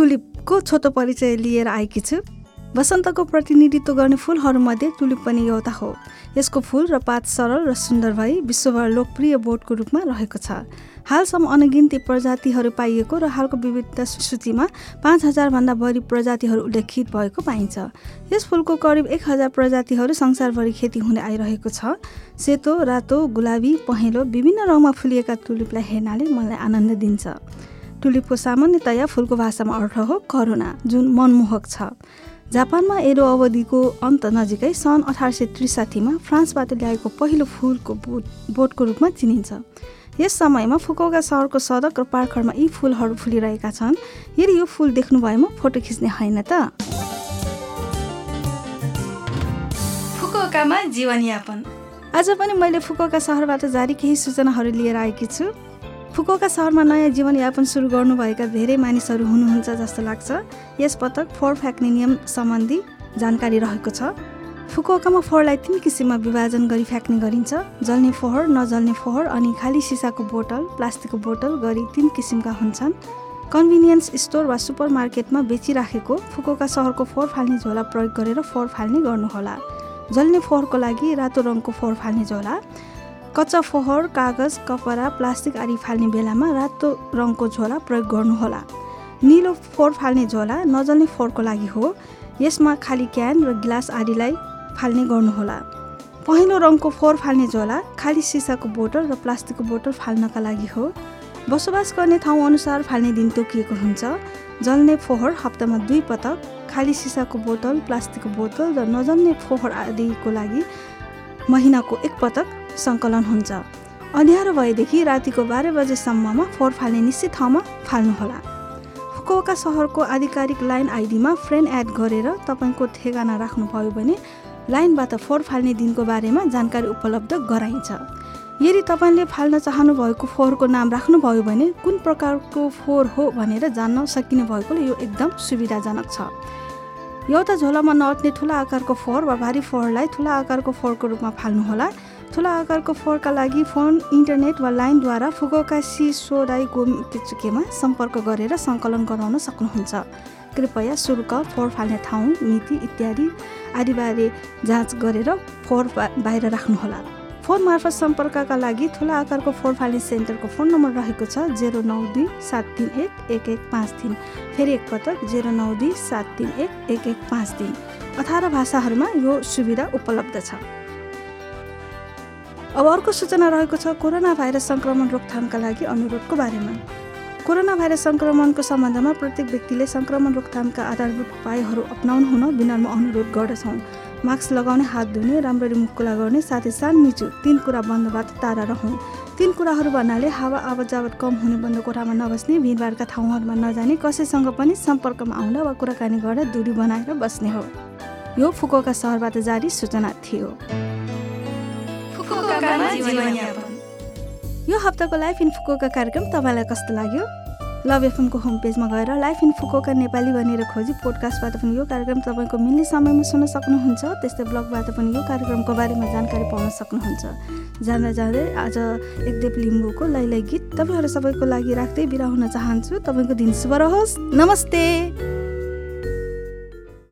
टुलिपको छोटो परिचय लिएर आएकी छु। वसन्तको प्रतिनिधित्व गर्ने फुलहरूमध्ये टुलिप पनि एउटा हो। यसको फुल र पात सरल र सुन्दर भई विश्वभर लोकप्रिय बोटको रूपमा रहेको छ। हालसम्म अनगिन्ती प्रजातिहरू पाइएको र हालको विविधता सूचीमा पाँच हजारभन्दा बढी प्रजातिहरू उल्लेखित भएको पाइन्छ। यस फुलको करिब एक हजार प्रजातिहरू संसारभरि खेती हुँदै आइरहेको छ। सेतो रातो गुलाबी पहेँलो विभिन्न रङमा फुलिएका टुलिपलाई हेर्नाले मलाई आनन्द दिन्छ। टुलिपको सामान्यतया फुलको भाषामा अर्थ हो करुणा जुन मनमोहक छ। जापानमा एरो अवधिको अन्त नजिकै सन् अठार सय त्रिसाठीमा फ्रान्सबाट ल्याएको पहिलो फुलको बोट बोटको रूपमा चिनिन्छ। यस समयमा फुकौगा सहरको सडक र पार्करमा यी फुलहरू फुलिरहेका छन्। यदि यो फुल देख्नु भएमा फोटो खिच्ने होइन त। फुकुओकामा जीवनयापन। आज पनि मैले फुकुओका सहरबाट जारी केही सूचनाहरू लिएर आएकी छु। फुकोका सहरमा नयाँ जीवनयापन सुरु गर्नुभएका धेरै मानिसहरू हुनुहुन्छ जस्तो लाग्छ। यस पटक फोहोर फ्याँक्ने नियम सम्बन्धी जानकारी रहेको छ। फुकोकामा फोहोरलाई तिन किसिममा विभाजन गरी फ्याँक्ने गरिन्छ। जल्ने फोहोर नजल्ने फोहोर अनि खाली सिसाको बोतल प्लास्टिकको बोतल गरी तिन किसिमका हुन्छन्। कन्भिनियन्स स्टोर वा सुपर मार्केटमा बेचिराखेको फुकोका सहरको फोहोर फाल्ने झोला प्रयोग गरेर फोहोर फाल्ने गर्नुहोला। जल्ने फोहोरको लागि रातो रङको फोहोर फाल्ने झोला। कच्चा फोहोर कागज कपडा प्लास्टिक आदि फाल्ने बेलामा रातो रङको झोला प्रयोग गर्नुहोला। निलो फोहोर फाल्ने झोला नजल्ने फोहोरको लागि हो। यसमा खाली क्यान र गिलास आदिलाई फाल्ने गर्नुहोला। पहेँलो रङको फोहोर फाल्ने झोला खाली सिसाको बोतल र प्लास्टिकको बोतल फाल्नका लागि हो। बसोबास गर्ने ठाउँ अनुसार फाल्ने दिन तोकिएको हुन्छ। जल्ने फोहोर हप्तामा दुई पटक खाली सिसाको बोतल प्लास्टिकको बोतल र नजल्ने फोहोर आदिको लागि महिनाको एक पटक सङ्कलन हुन्छ। अँध्यारो भएदेखि रातिको बाह्र बजेसम्ममा फोहोर फाल्ने निश्चित ठाउँमा फाल्नुहोला। फुकुओका सहरको आधिकारिक लाइन आइडीमा फ्रेन्ड एड गरेर तपाईँको ठेगाना राख्नुभयो भने लाइनबाट फोहोर फाल्ने दिनको बारेमा जानकारी उपलब्ध गराइन्छ। यदि तपाईँले फाल्न चाहनु भएको फोहोरको नाम राख्नुभयो भने कुन प्रकारको फोहोर हो भनेर जान्न सकिने भएकोले यो एकदम सुविधाजनक छ। एउटा झोलामा नअट्ने ठुला आकारको फोहोर वा भारी फोहोरलाई ठुला आकारको फोहोरको रूपमा फाल्नुहोला। ठुला आकारको फोहोरका लागि फोन इन्टरनेट वा लाइनद्वारा फुगोका सी सोडाई गोचुकेमा सम्पर्क गरेर सङ्कलन गराउन सक्नुहुन्छ। कृपया शुल्क फोहोर फाल्ने ठाउँ नीति इत्यादि आदिबारे जाँच गरेर फोहोर बाहिर राख्नुहोला। फोन मार्फत सम्पर्कका लागि ठुला आकारको फोहोर फाल्ने सेन्टरको फोन नम्बर रहेको छ जेरो नौ दुई सात तिन एक एक एक पाँच तिन। फेरि एकपटक जेरो नौ दुई सात तिन एक एक एक पाँच तिन। अठार भाषाहरूमा यो सुविधा उपलब्ध छ। अब अर्को सूचना रहेको छ कोरोना भाइरस सङ्क्रमण रोकथामका लागि अनुरोधको बारेमा। कोरोना भाइरस सङ्क्रमणको सम्बन्धमा प्रत्येक व्यक्तिले सङ्क्रमण रोकथामका आधारभूत उपायहरू अप्नाउनु हुन विनम्र अनुरोध गर्दछौँ। मास्क लगाउने हात धुने राम्ररी मुक्कुला गर्ने साथै सान मिचु तिन कुरा बन्दबाट टाढा रहौँ तिन कुराहरू भन्नाले हावा आवत जावत कम हुने बन्द कोठामा नबस्ने भिडभाडका ठाउँहरूमा नजाने कसैसँग पनि सम्पर्कमा आउन वा कुराकानी गरेर दूरी बनाएर बस्ने हो। यो फुकोका सहरबाट जारी सूचना थियो। यो हप्ताको लाइफ इन फुकोका कार्यक्रम तपाईँलाई कस्तो लाग्यो? लभ एफएमको होम पेजमा गएर लाइफ इन फुकोका नेपाली भनेर खोजी पोडकास्टबाट पनि यो कार्यक्रम तपाईँको मिल्ने समयमा सुन्न सक्नुहुन्छ। त्यस्तै ब्लगबाट पनि यो कार्यक्रमको बारेमा जानकारी पाउन सक्नुहुन्छ। जाँदा जाँदै आज एकदेव लिम्बूको लैलै गीत तपाईँहरू सबैको लागि राख्दै बिरा हुन चाहन्छु। तपाईँको दिन शुभ रहोस्। नमस्ते।